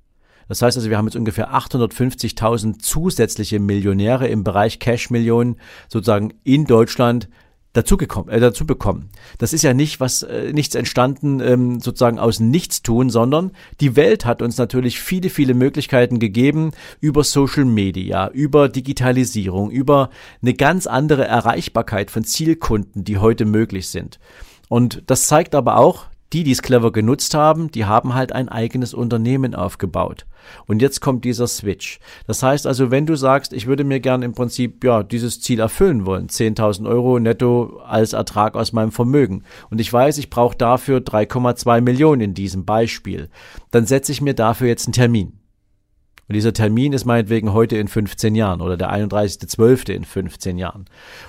Das heißt also, wir haben jetzt ungefähr 850.000 zusätzliche Millionäre im Bereich Cash-Millionen sozusagen in Deutschland dazu gekommen, äh, dazu bekommen. Das ist ja nicht was äh, nichts entstanden ähm, sozusagen aus Nichtstun, sondern die Welt hat uns natürlich viele viele Möglichkeiten gegeben über Social Media, über Digitalisierung, über eine ganz andere Erreichbarkeit von Zielkunden, die heute möglich sind. Und das zeigt aber auch, die, die es clever genutzt haben, die haben halt ein eigenes Unternehmen aufgebaut. Und jetzt kommt dieser Switch. Das heißt also, wenn du sagst, ich würde mir gern im Prinzip ja dieses Ziel erfüllen wollen, 10.000 Euro netto als Ertrag aus meinem Vermögen, und ich weiß, ich brauche dafür 3,2 Millionen in diesem Beispiel, dann setze ich mir dafür jetzt einen Termin. Und dieser Termin ist meinetwegen heute in 15 Jahren oder der 31.12. in 15 Jahren.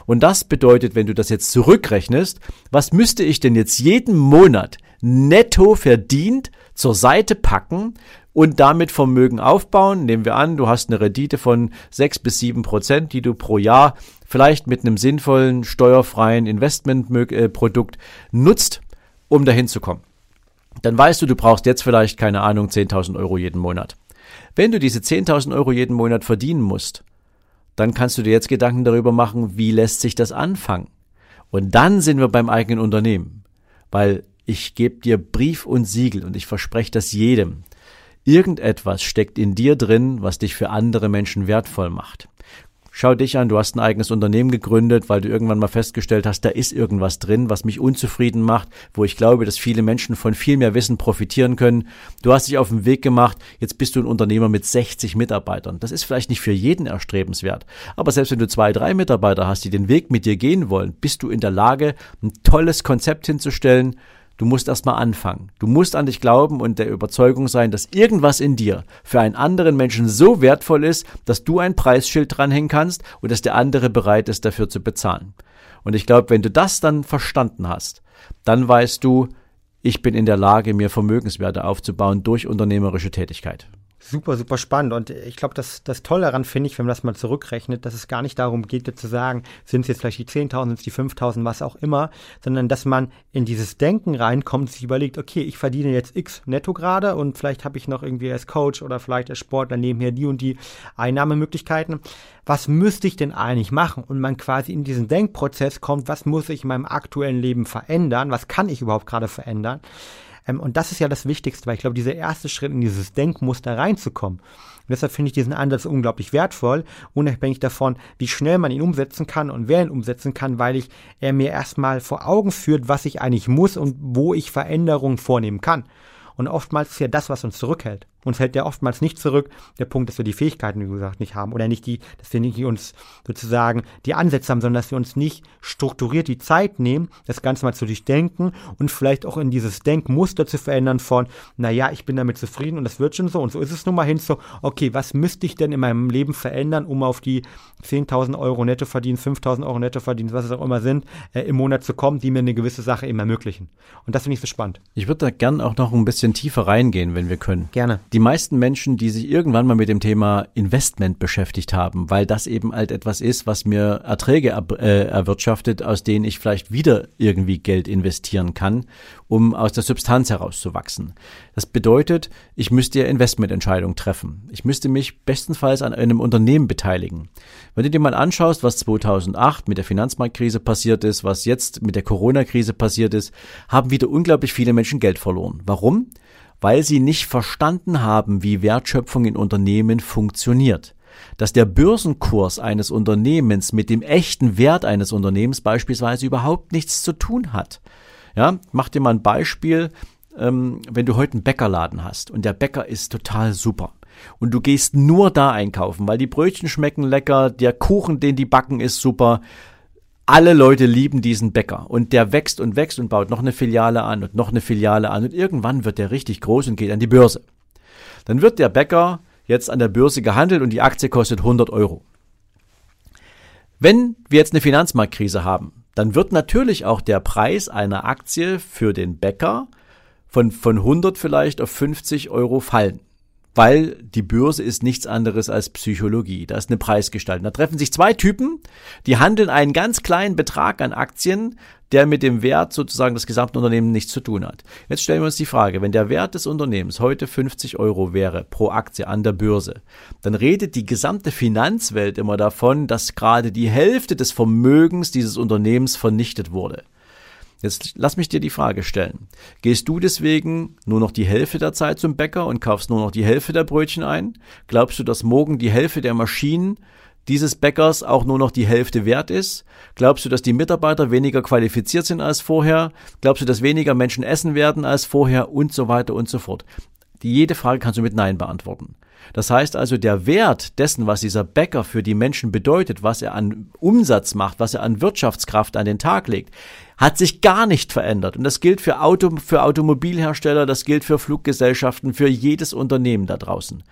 Und das bedeutet, wenn du das jetzt zurückrechnest, was müsste ich denn jetzt jeden Monat netto verdient zur Seite packen und damit Vermögen aufbauen. Nehmen wir an, du hast eine Rendite von sechs bis sieben Prozent, die du pro Jahr vielleicht mit einem sinnvollen, steuerfreien Investmentprodukt nutzt, um dahin zu kommen. Dann weißt du, du brauchst jetzt vielleicht, keine Ahnung, 10.000 Euro jeden Monat. Wenn du diese 10.000 Euro jeden Monat verdienen musst, dann kannst du dir jetzt Gedanken darüber machen, wie lässt sich das anfangen. Und dann sind wir beim eigenen Unternehmen. Weil ich gebe dir Brief und Siegel und ich verspreche das jedem. Irgendetwas steckt in dir drin, was dich für andere Menschen wertvoll macht. Schau dich an, du hast ein eigenes Unternehmen gegründet, weil du irgendwann mal festgestellt hast, da ist irgendwas drin, was mich unzufrieden macht, wo ich glaube, dass viele Menschen von viel mehr Wissen profitieren können. Du hast dich auf den Weg gemacht, jetzt bist du ein Unternehmer mit 60 Mitarbeitern. Das ist vielleicht nicht für jeden erstrebenswert, aber selbst wenn du zwei, drei Mitarbeiter hast, die den Weg mit dir gehen wollen, bist du in der Lage, ein tolles Konzept hinzustellen, Du musst erstmal anfangen. Du musst an dich glauben und der Überzeugung sein, dass irgendwas in dir für einen anderen Menschen so wertvoll ist, dass du ein Preisschild dranhängen kannst und dass der andere bereit ist, dafür zu bezahlen. Und ich glaube, wenn du das dann verstanden hast, dann weißt du, ich bin in der Lage, mir Vermögenswerte aufzubauen durch unternehmerische Tätigkeit. Super, super spannend. Und ich glaube, das, das Tolle daran finde ich, wenn man das mal zurückrechnet, dass es gar nicht darum geht, zu sagen, sind es jetzt vielleicht die 10.000, sind es die 5.000, was auch immer, sondern dass man in dieses Denken reinkommt, sich überlegt, okay, ich verdiene jetzt X netto gerade und vielleicht habe ich noch irgendwie als Coach oder vielleicht als Sportler nebenher die und die Einnahmemöglichkeiten. Was müsste ich denn eigentlich machen? Und man quasi in diesen Denkprozess kommt, was muss ich in meinem aktuellen Leben verändern? Was kann ich überhaupt gerade verändern? Ähm, und das ist ja das Wichtigste, weil ich glaube, dieser erste Schritt in dieses Denkmuster reinzukommen. Und deshalb finde ich diesen Ansatz unglaublich wertvoll, unabhängig davon, wie schnell man ihn umsetzen kann und wer ihn umsetzen kann, weil ich er mir erstmal vor Augen führt, was ich eigentlich muss und wo ich Veränderungen vornehmen kann. Und oftmals ist ja das, was uns zurückhält. Uns hält ja oftmals nicht zurück der Punkt, dass wir die Fähigkeiten, wie gesagt, nicht haben oder nicht die, dass wir nicht uns sozusagen die Ansätze haben, sondern dass wir uns nicht strukturiert die Zeit nehmen, das Ganze mal zu durchdenken und vielleicht auch in dieses Denkmuster zu verändern von, naja, ich bin damit zufrieden und das wird schon so und so ist es nun mal hin so, okay, was müsste ich denn in meinem Leben verändern, um auf die 10.000 Euro netto verdienen, 5.000 Euro netto verdienen, was es auch immer sind, äh, im Monat zu kommen, die mir eine gewisse Sache eben ermöglichen. Und das finde ich so spannend. Ich würde da gern auch noch ein bisschen tiefer reingehen, wenn wir können. Gerne die meisten Menschen, die sich irgendwann mal mit dem Thema Investment beschäftigt haben, weil das eben halt etwas ist, was mir Erträge äh, erwirtschaftet, aus denen ich vielleicht wieder irgendwie Geld investieren kann, um aus der Substanz herauszuwachsen. Das bedeutet, ich müsste ja Investmententscheidungen treffen. Ich müsste mich bestenfalls an einem Unternehmen beteiligen. Wenn du dir mal anschaust, was 2008 mit der Finanzmarktkrise passiert ist, was jetzt mit der Corona-Krise passiert ist, haben wieder unglaublich viele Menschen Geld verloren. Warum? Weil sie nicht verstanden haben, wie Wertschöpfung in Unternehmen funktioniert. Dass der Börsenkurs eines Unternehmens mit dem echten Wert eines Unternehmens beispielsweise überhaupt nichts zu tun hat. Ja, mach dir mal ein Beispiel, ähm, wenn du heute einen Bäckerladen hast und der Bäcker ist total super und du gehst nur da einkaufen, weil die Brötchen schmecken lecker, der Kuchen, den die backen, ist super, alle Leute lieben diesen Bäcker und der wächst und wächst und baut noch eine Filiale an und noch eine Filiale an und irgendwann wird der richtig groß und geht an die Börse. Dann wird der Bäcker jetzt an der Börse gehandelt und die Aktie kostet 100 Euro. Wenn wir jetzt eine Finanzmarktkrise haben, dann wird natürlich auch der Preis einer Aktie für den Bäcker von, von 100 vielleicht auf 50 Euro fallen weil die Börse ist nichts anderes als Psychologie. Da ist eine Preisgestaltung. Da treffen sich zwei Typen, die handeln einen ganz kleinen Betrag an Aktien, der mit dem Wert sozusagen des gesamten Unternehmens nichts zu tun hat. Jetzt stellen wir uns die Frage, wenn der Wert des Unternehmens heute 50 Euro wäre pro Aktie an der Börse, dann redet die gesamte Finanzwelt immer davon, dass gerade die Hälfte des Vermögens dieses Unternehmens vernichtet wurde. Jetzt lass mich dir die Frage stellen. Gehst du deswegen nur noch die Hälfte der Zeit zum Bäcker und kaufst nur noch die Hälfte der Brötchen ein? Glaubst du, dass morgen die Hälfte der Maschinen dieses Bäckers auch nur noch die Hälfte wert ist? Glaubst du, dass die Mitarbeiter weniger qualifiziert sind als vorher? Glaubst du, dass weniger Menschen essen werden als vorher? Und so weiter und so fort. Die jede Frage kannst du mit Nein beantworten. Das heißt also, der Wert dessen, was dieser Bäcker für die Menschen bedeutet, was er an Umsatz macht, was er an Wirtschaftskraft an den Tag legt, hat sich gar nicht verändert. Und das gilt für, Auto, für Automobilhersteller, das gilt für Fluggesellschaften, für jedes Unternehmen da draußen.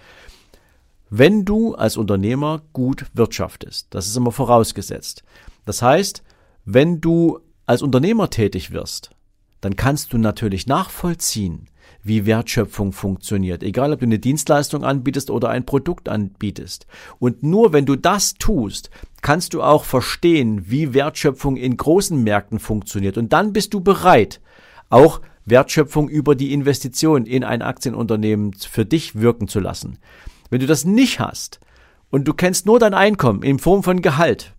Wenn du als Unternehmer gut wirtschaftest, das ist immer vorausgesetzt. Das heißt, wenn du als Unternehmer tätig wirst, dann kannst du natürlich nachvollziehen, wie Wertschöpfung funktioniert. Egal, ob du eine Dienstleistung anbietest oder ein Produkt anbietest. Und nur wenn du das tust, kannst du auch verstehen, wie Wertschöpfung in großen Märkten funktioniert. Und dann bist du bereit, auch Wertschöpfung über die Investition in ein Aktienunternehmen für dich wirken zu lassen. Wenn du das nicht hast und du kennst nur dein Einkommen in Form von Gehalt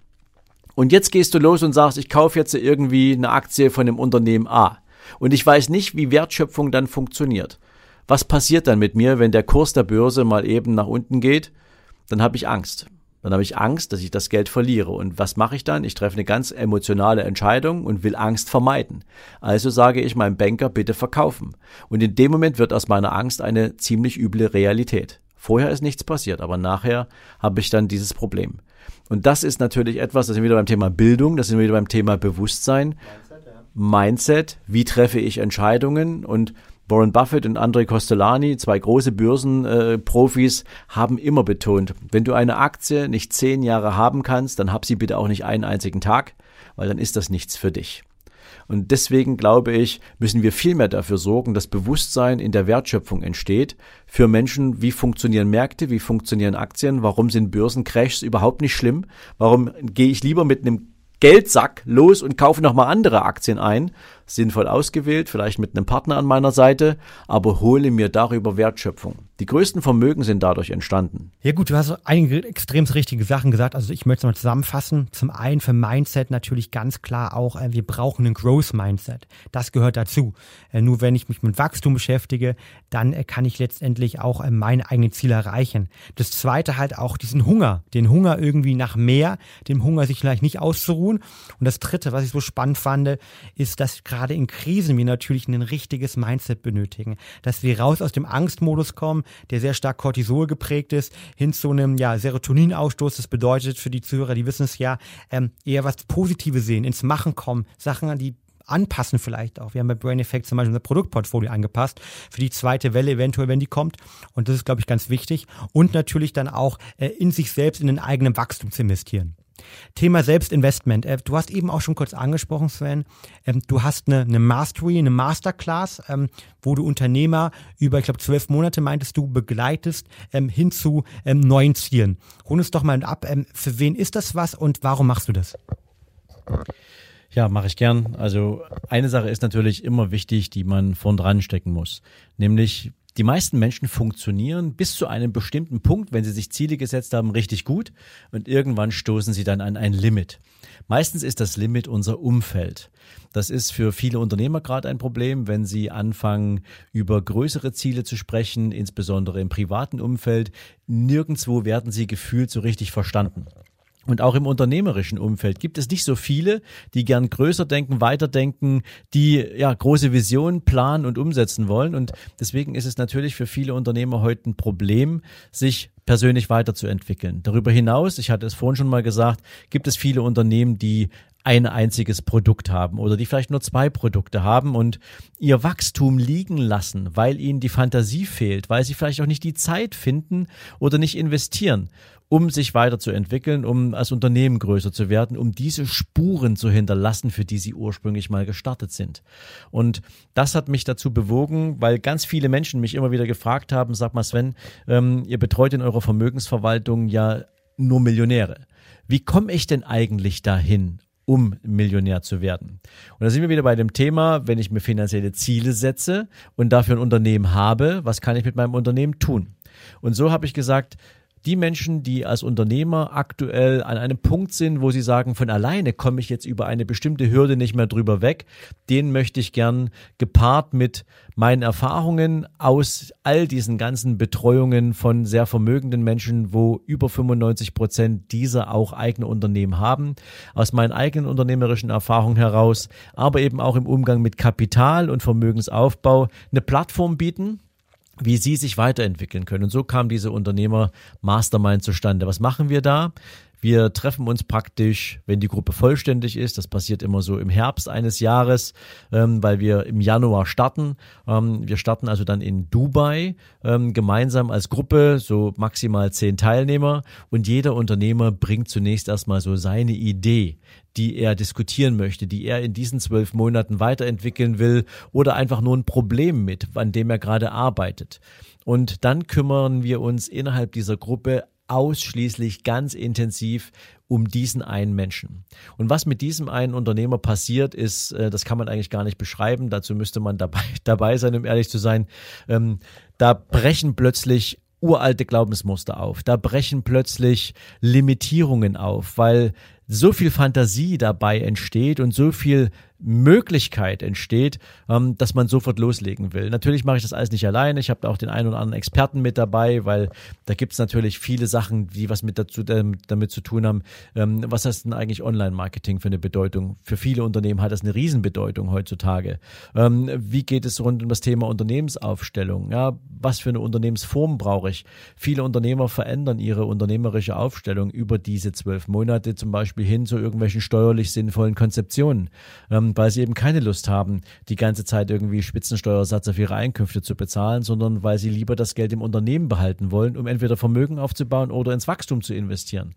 und jetzt gehst du los und sagst, ich kaufe jetzt irgendwie eine Aktie von dem Unternehmen A und ich weiß nicht, wie Wertschöpfung dann funktioniert. Was passiert dann mit mir, wenn der Kurs der Börse mal eben nach unten geht? Dann habe ich Angst. Dann habe ich Angst, dass ich das Geld verliere. Und was mache ich dann? Ich treffe eine ganz emotionale Entscheidung und will Angst vermeiden. Also sage ich meinem Banker, bitte verkaufen. Und in dem Moment wird aus meiner Angst eine ziemlich üble Realität. Vorher ist nichts passiert, aber nachher habe ich dann dieses Problem. Und das ist natürlich etwas, das sind wir wieder beim Thema Bildung, das sind wir wieder beim Thema Bewusstsein. Mindset, wie treffe ich Entscheidungen und Warren Buffett und André Costolani, zwei große Börsenprofis, äh, haben immer betont, wenn du eine Aktie nicht zehn Jahre haben kannst, dann hab sie bitte auch nicht einen einzigen Tag, weil dann ist das nichts für dich. Und deswegen glaube ich, müssen wir viel mehr dafür sorgen, dass Bewusstsein in der Wertschöpfung entsteht für Menschen, wie funktionieren Märkte, wie funktionieren Aktien, warum sind Börsencrashs überhaupt nicht schlimm, warum gehe ich lieber mit einem Geldsack los und kaufe nochmal andere Aktien ein. Sinnvoll ausgewählt, vielleicht mit einem Partner an meiner Seite, aber hole mir darüber Wertschöpfung. Die größten Vermögen sind dadurch entstanden. Ja gut, du hast einige extrem richtige Sachen gesagt. Also ich möchte es mal zusammenfassen. Zum einen für Mindset natürlich ganz klar auch, äh, wir brauchen ein Growth Mindset. Das gehört dazu. Äh, nur wenn ich mich mit Wachstum beschäftige, dann äh, kann ich letztendlich auch meine eigenen Ziele erreichen. Das zweite halt auch diesen Hunger. Den Hunger irgendwie nach mehr, dem Hunger sich vielleicht nicht auszuruhen. Und das dritte, was ich so spannend fand, ist, dass gerade in Krisen wir natürlich ein richtiges Mindset benötigen. Dass wir raus aus dem Angstmodus kommen, der sehr stark Cortisol geprägt ist, hin zu einem ja, Serotoninausstoß. Das bedeutet für die Zuhörer, die wissen es ja, ähm, eher was Positives sehen, ins Machen kommen, Sachen, die anpassen vielleicht auch. Wir haben bei Brain Effect zum Beispiel unser Produktportfolio angepasst für die zweite Welle eventuell, wenn die kommt. Und das ist, glaube ich, ganz wichtig. Und natürlich dann auch äh, in sich selbst, in den eigenen Wachstum zu investieren. Thema Selbstinvestment. Äh, du hast eben auch schon kurz angesprochen, Sven. Ähm, du hast eine, eine Mastery, eine Masterclass, ähm, wo du Unternehmer über, ich glaube, zwölf Monate meintest du, begleitest ähm, hin zu neuen Zielen. Hol uns doch mal ab. Für wen ist das was und warum machst du das? Ja, mache ich gern. Also eine Sache ist natürlich immer wichtig, die man vorn dran stecken muss. Nämlich die meisten Menschen funktionieren bis zu einem bestimmten Punkt, wenn sie sich Ziele gesetzt haben, richtig gut und irgendwann stoßen sie dann an ein Limit. Meistens ist das Limit unser Umfeld. Das ist für viele Unternehmer gerade ein Problem, wenn sie anfangen, über größere Ziele zu sprechen, insbesondere im privaten Umfeld. Nirgendwo werden sie gefühlt so richtig verstanden. Und auch im unternehmerischen Umfeld gibt es nicht so viele, die gern größer denken, weiterdenken, die ja große Visionen planen und umsetzen wollen. Und deswegen ist es natürlich für viele Unternehmer heute ein Problem, sich persönlich weiterzuentwickeln. Darüber hinaus, ich hatte es vorhin schon mal gesagt, gibt es viele Unternehmen, die ein einziges Produkt haben oder die vielleicht nur zwei Produkte haben und ihr Wachstum liegen lassen, weil ihnen die Fantasie fehlt, weil sie vielleicht auch nicht die Zeit finden oder nicht investieren, um sich weiterzuentwickeln, um als Unternehmen größer zu werden, um diese Spuren zu hinterlassen, für die sie ursprünglich mal gestartet sind. Und das hat mich dazu bewogen, weil ganz viele Menschen mich immer wieder gefragt haben, sag mal Sven, ähm, ihr betreut in eurer Vermögensverwaltung ja nur Millionäre. Wie komme ich denn eigentlich dahin? um Millionär zu werden. Und da sind wir wieder bei dem Thema, wenn ich mir finanzielle Ziele setze und dafür ein Unternehmen habe, was kann ich mit meinem Unternehmen tun? Und so habe ich gesagt, die Menschen, die als Unternehmer aktuell an einem Punkt sind, wo sie sagen, von alleine komme ich jetzt über eine bestimmte Hürde nicht mehr drüber weg, den möchte ich gern gepaart mit meinen Erfahrungen aus all diesen ganzen Betreuungen von sehr vermögenden Menschen, wo über 95 Prozent dieser auch eigene Unternehmen haben, aus meinen eigenen unternehmerischen Erfahrungen heraus, aber eben auch im Umgang mit Kapital und Vermögensaufbau eine Plattform bieten, wie sie sich weiterentwickeln können. Und so kam diese Unternehmer Mastermind zustande. Was machen wir da? Wir treffen uns praktisch, wenn die Gruppe vollständig ist. Das passiert immer so im Herbst eines Jahres, ähm, weil wir im Januar starten. Ähm, wir starten also dann in Dubai ähm, gemeinsam als Gruppe, so maximal zehn Teilnehmer. Und jeder Unternehmer bringt zunächst erstmal so seine Idee, die er diskutieren möchte, die er in diesen zwölf Monaten weiterentwickeln will oder einfach nur ein Problem mit, an dem er gerade arbeitet. Und dann kümmern wir uns innerhalb dieser Gruppe ausschließlich ganz intensiv um diesen einen Menschen. Und was mit diesem einen Unternehmer passiert ist, äh, das kann man eigentlich gar nicht beschreiben. Dazu müsste man dabei, [LAUGHS] dabei sein, um ehrlich zu sein. Ähm, da brechen plötzlich uralte Glaubensmuster auf. Da brechen plötzlich Limitierungen auf, weil so viel Fantasie dabei entsteht und so viel Möglichkeit entsteht, ähm, dass man sofort loslegen will. Natürlich mache ich das alles nicht alleine. Ich habe auch den einen oder anderen Experten mit dabei, weil da gibt es natürlich viele Sachen, die was mit dazu, ähm, damit zu tun haben. Ähm, was heißt denn eigentlich Online-Marketing für eine Bedeutung? Für viele Unternehmen hat das eine Riesenbedeutung heutzutage. Ähm, wie geht es rund um das Thema Unternehmensaufstellung? Ja, was für eine Unternehmensform brauche ich? Viele Unternehmer verändern ihre unternehmerische Aufstellung über diese zwölf Monate, zum Beispiel hin zu irgendwelchen steuerlich sinnvollen Konzeptionen. Ähm, weil sie eben keine Lust haben, die ganze Zeit irgendwie Spitzensteuersatz auf ihre Einkünfte zu bezahlen, sondern weil sie lieber das Geld im Unternehmen behalten wollen, um entweder Vermögen aufzubauen oder ins Wachstum zu investieren.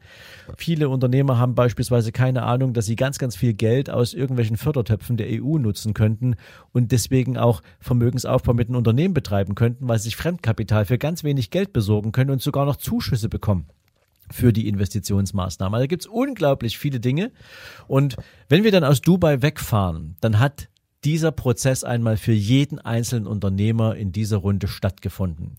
Viele Unternehmer haben beispielsweise keine Ahnung, dass sie ganz, ganz viel Geld aus irgendwelchen Fördertöpfen der EU nutzen könnten und deswegen auch Vermögensaufbau mit einem Unternehmen betreiben könnten, weil sie sich Fremdkapital für ganz wenig Geld besorgen können und sogar noch Zuschüsse bekommen für die Investitionsmaßnahmen. Also da gibt es unglaublich viele Dinge. Und wenn wir dann aus Dubai wegfahren, dann hat dieser Prozess einmal für jeden einzelnen Unternehmer in dieser Runde stattgefunden.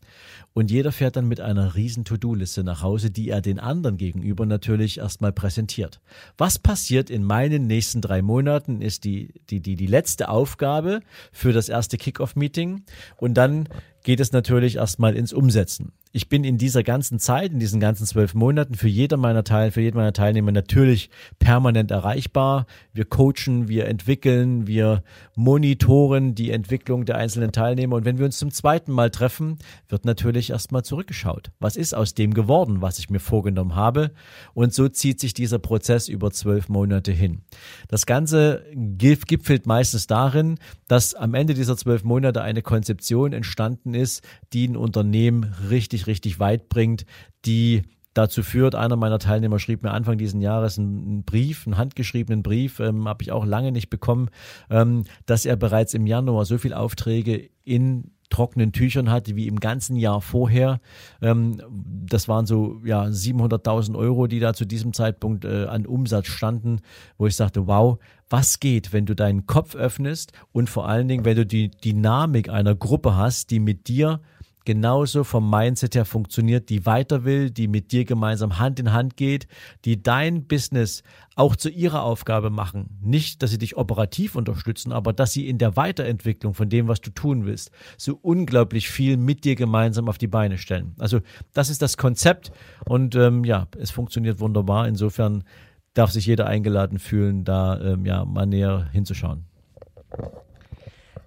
Und jeder fährt dann mit einer riesen To-Do-Liste nach Hause, die er den anderen gegenüber natürlich erstmal präsentiert. Was passiert in meinen nächsten drei Monaten, ist die, die, die, die letzte Aufgabe für das erste Kickoff-Meeting. Und dann geht es natürlich erstmal ins Umsetzen ich bin in dieser ganzen Zeit, in diesen ganzen zwölf Monaten für jeder meiner Teil, für jeden meiner Teilnehmer natürlich permanent erreichbar. Wir coachen, wir entwickeln, wir monitoren die Entwicklung der einzelnen Teilnehmer. Und wenn wir uns zum zweiten Mal treffen, wird natürlich erstmal zurückgeschaut. Was ist aus dem geworden, was ich mir vorgenommen habe? Und so zieht sich dieser Prozess über zwölf Monate hin. Das Ganze gipfelt meistens darin, dass am Ende dieser zwölf Monate eine Konzeption entstanden ist, die ein Unternehmen richtig richtig weit bringt, die dazu führt, einer meiner Teilnehmer schrieb mir Anfang diesen Jahres einen Brief, einen handgeschriebenen Brief, ähm, habe ich auch lange nicht bekommen, ähm, dass er bereits im Januar so viele Aufträge in trockenen Tüchern hatte wie im ganzen Jahr vorher. Ähm, das waren so ja 700.000 Euro, die da zu diesem Zeitpunkt äh, an Umsatz standen, wo ich sagte, wow, was geht, wenn du deinen Kopf öffnest und vor allen Dingen, wenn du die Dynamik einer Gruppe hast, die mit dir genauso vom Mindset her funktioniert, die weiter will, die mit dir gemeinsam Hand in Hand geht, die dein Business auch zu ihrer Aufgabe machen. Nicht, dass sie dich operativ unterstützen, aber dass sie in der Weiterentwicklung von dem, was du tun willst, so unglaublich viel mit dir gemeinsam auf die Beine stellen. Also das ist das Konzept und ähm, ja, es funktioniert wunderbar. Insofern darf sich jeder eingeladen fühlen, da ähm, ja mal näher hinzuschauen.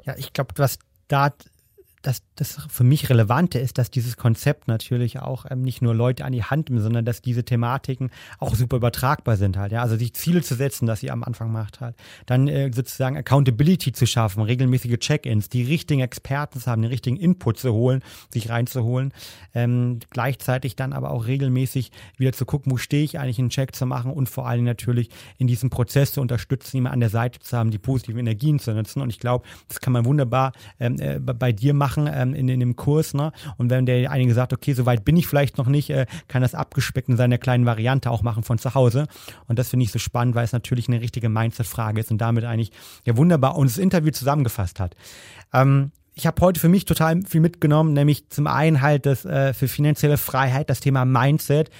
Ja, ich glaube, was da das, das für mich Relevante ist, dass dieses Konzept natürlich auch ähm, nicht nur Leute an die Hand nimmt, sondern dass diese Thematiken auch super übertragbar sind halt. Ja, also sich Ziele zu setzen, dass ihr am Anfang macht halt. Dann äh, sozusagen Accountability zu schaffen, regelmäßige Check-ins, die richtigen Experten zu haben, den richtigen Input zu holen, sich reinzuholen. Ähm, gleichzeitig dann aber auch regelmäßig wieder zu gucken, wo stehe ich eigentlich, einen Check zu machen und vor allem natürlich in diesem Prozess zu unterstützen, jemanden an der Seite zu haben, die positiven Energien zu nutzen. Und ich glaube, das kann man wunderbar ähm, äh, bei dir machen machen ähm, in, in dem Kurs. Ne? Und wenn der einige sagt, okay, so weit bin ich vielleicht noch nicht, äh, kann das abgespeckt in seiner kleinen Variante auch machen von zu Hause. Und das finde ich so spannend, weil es natürlich eine richtige Mindset-Frage ist und damit eigentlich ja wunderbar uns das Interview zusammengefasst hat. Ähm, ich habe heute für mich total viel mitgenommen, nämlich zum einen halt das äh, für finanzielle Freiheit, das Thema Mindset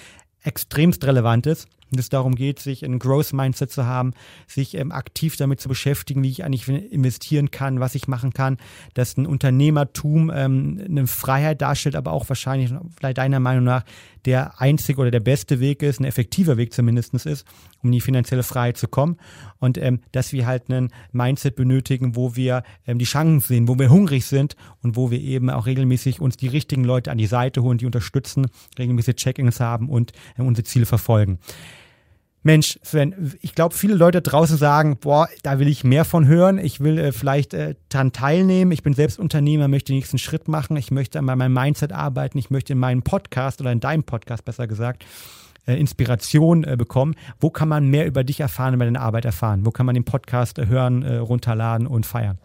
extremst relevant ist und es darum geht, sich ein Growth Mindset zu haben, sich ähm, aktiv damit zu beschäftigen, wie ich eigentlich investieren kann, was ich machen kann, dass ein Unternehmertum ähm, eine Freiheit darstellt, aber auch wahrscheinlich, vielleicht deiner Meinung nach, der einzige oder der beste Weg ist, ein effektiver Weg zumindest ist, um in die finanzielle Freiheit zu kommen. Und ähm, dass wir halt einen Mindset benötigen, wo wir ähm, die Chancen sehen, wo wir hungrig sind und wo wir eben auch regelmäßig uns die richtigen Leute an die Seite holen, die unterstützen, regelmäßig Check-ins haben und äh, unsere Ziele verfolgen. Mensch, Sven, ich glaube, viele Leute draußen sagen, boah, da will ich mehr von hören. Ich will äh, vielleicht äh, daran teilnehmen. Ich bin selbst Unternehmer, möchte den nächsten Schritt machen. Ich möchte an meinem Mindset arbeiten. Ich möchte in meinem Podcast oder in deinem Podcast besser gesagt äh, Inspiration äh, bekommen. Wo kann man mehr über dich erfahren, über deine Arbeit erfahren? Wo kann man den Podcast äh, hören, äh, runterladen und feiern?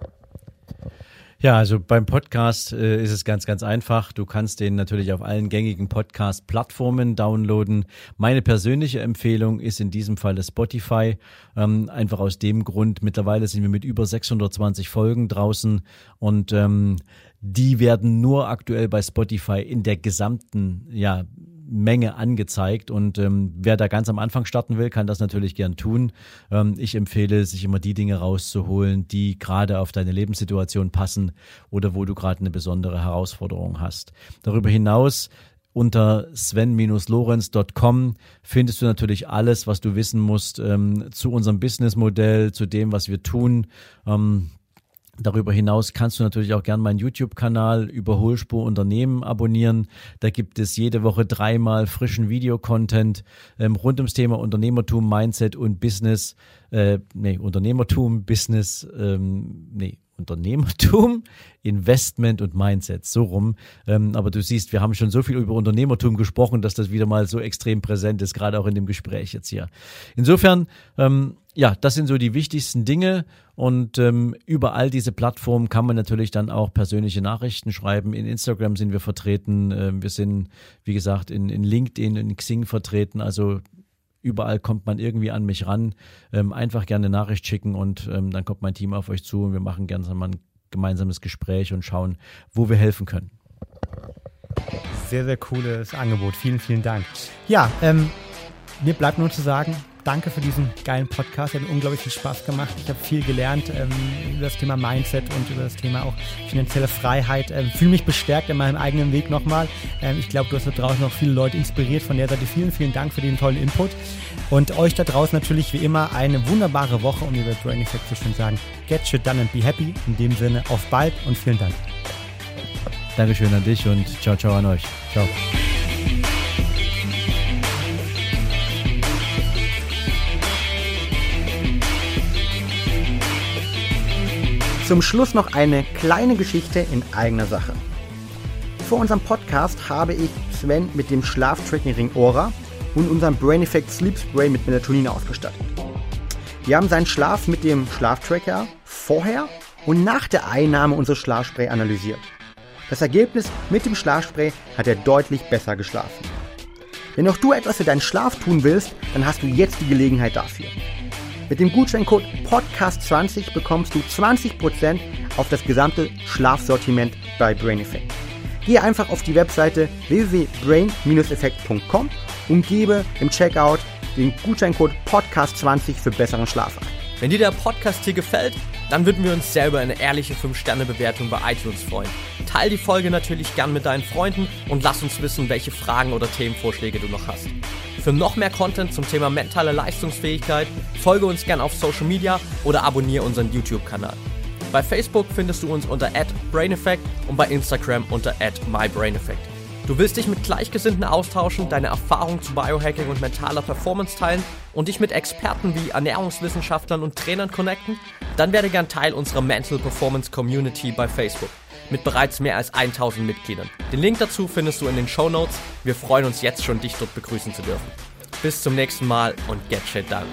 Ja, also beim Podcast äh, ist es ganz, ganz einfach. Du kannst den natürlich auf allen gängigen Podcast-Plattformen downloaden. Meine persönliche Empfehlung ist in diesem Fall das Spotify. Ähm, einfach aus dem Grund, mittlerweile sind wir mit über 620 Folgen draußen und ähm, die werden nur aktuell bei Spotify in der gesamten ja, Menge angezeigt. Und ähm, wer da ganz am Anfang starten will, kann das natürlich gern tun. Ähm, ich empfehle, sich immer die Dinge rauszuholen, die gerade auf deine Lebenssituation passen oder wo du gerade eine besondere Herausforderung hast. Darüber hinaus unter sven-lorenz.com findest du natürlich alles, was du wissen musst ähm, zu unserem Businessmodell, zu dem, was wir tun. Ähm, Darüber hinaus kannst du natürlich auch gern meinen YouTube-Kanal Überholspur Unternehmen abonnieren. Da gibt es jede Woche dreimal frischen Videocontent ähm, rund ums Thema Unternehmertum, Mindset und Business. Äh, nee, Unternehmertum, Business, ähm, nee, Unternehmertum, [LAUGHS] Investment und Mindset, so rum. Ähm, aber du siehst, wir haben schon so viel über Unternehmertum gesprochen, dass das wieder mal so extrem präsent ist, gerade auch in dem Gespräch jetzt hier. Insofern, ähm, ja, das sind so die wichtigsten Dinge und ähm, über all diese Plattformen kann man natürlich dann auch persönliche Nachrichten schreiben. In Instagram sind wir vertreten, ähm, wir sind, wie gesagt, in, in LinkedIn, in Xing vertreten, also Überall kommt man irgendwie an mich ran. Ähm, einfach gerne eine Nachricht schicken und ähm, dann kommt mein Team auf euch zu und wir machen gerne mal ein gemeinsames Gespräch und schauen, wo wir helfen können. Sehr, sehr cooles Angebot. Vielen, vielen Dank. Ja, ähm, mir bleibt nur zu sagen, danke für diesen geilen Podcast. Hat unglaublich viel Spaß gemacht. Ich habe viel gelernt ähm, über das Thema Mindset und über das Thema auch finanzielle Freiheit. Ähm, Fühle mich bestärkt in meinem eigenen Weg nochmal. Ähm, ich glaube, du hast da draußen noch viele Leute inspiriert. Von der Seite vielen, vielen Dank für den tollen Input. Und euch da draußen natürlich wie immer eine wunderbare Woche. Und wie wir Brain Effect so schön sagen, get shit done and be happy. In dem Sinne, auf bald und vielen Dank. Dankeschön an dich und ciao, ciao an euch. Ciao. Zum Schluss noch eine kleine Geschichte in eigener Sache. Vor unserem Podcast habe ich Sven mit dem Schlaftracking-Ring Aura und unserem Brain Effect Sleep Spray mit Melatonin ausgestattet. Wir haben seinen Schlaf mit dem Schlaftracker vorher und nach der Einnahme unseres Schlafspray analysiert. Das Ergebnis mit dem Schlafspray hat er deutlich besser geschlafen. Wenn auch du etwas für deinen Schlaf tun willst, dann hast du jetzt die Gelegenheit dafür. Mit dem Gutscheincode Podcast20 bekommst du 20% auf das gesamte Schlafsortiment bei Brain Effect. Gehe einfach auf die Webseite www.brain-effekt.com und gebe im Checkout den Gutscheincode Podcast20 für besseren Schlaf ein. Wenn dir der Podcast hier gefällt, dann würden wir uns sehr über eine ehrliche 5-Sterne-Bewertung bei iTunes freuen. Teil die Folge natürlich gern mit deinen Freunden und lass uns wissen, welche Fragen oder Themenvorschläge du noch hast. Für noch mehr Content zum Thema mentale Leistungsfähigkeit folge uns gern auf Social Media oder abonniere unseren YouTube-Kanal. Bei Facebook findest du uns unter @braineffect und bei Instagram unter @mybraineffect. Du willst dich mit Gleichgesinnten austauschen, deine Erfahrungen zu Biohacking und mentaler Performance teilen und dich mit Experten wie Ernährungswissenschaftlern und Trainern connecten? Dann werde gern Teil unserer Mental Performance Community bei Facebook mit bereits mehr als 1000 Mitgliedern. Den Link dazu findest du in den Show Notes. Wir freuen uns jetzt schon, dich dort begrüßen zu dürfen. Bis zum nächsten Mal und get shit done.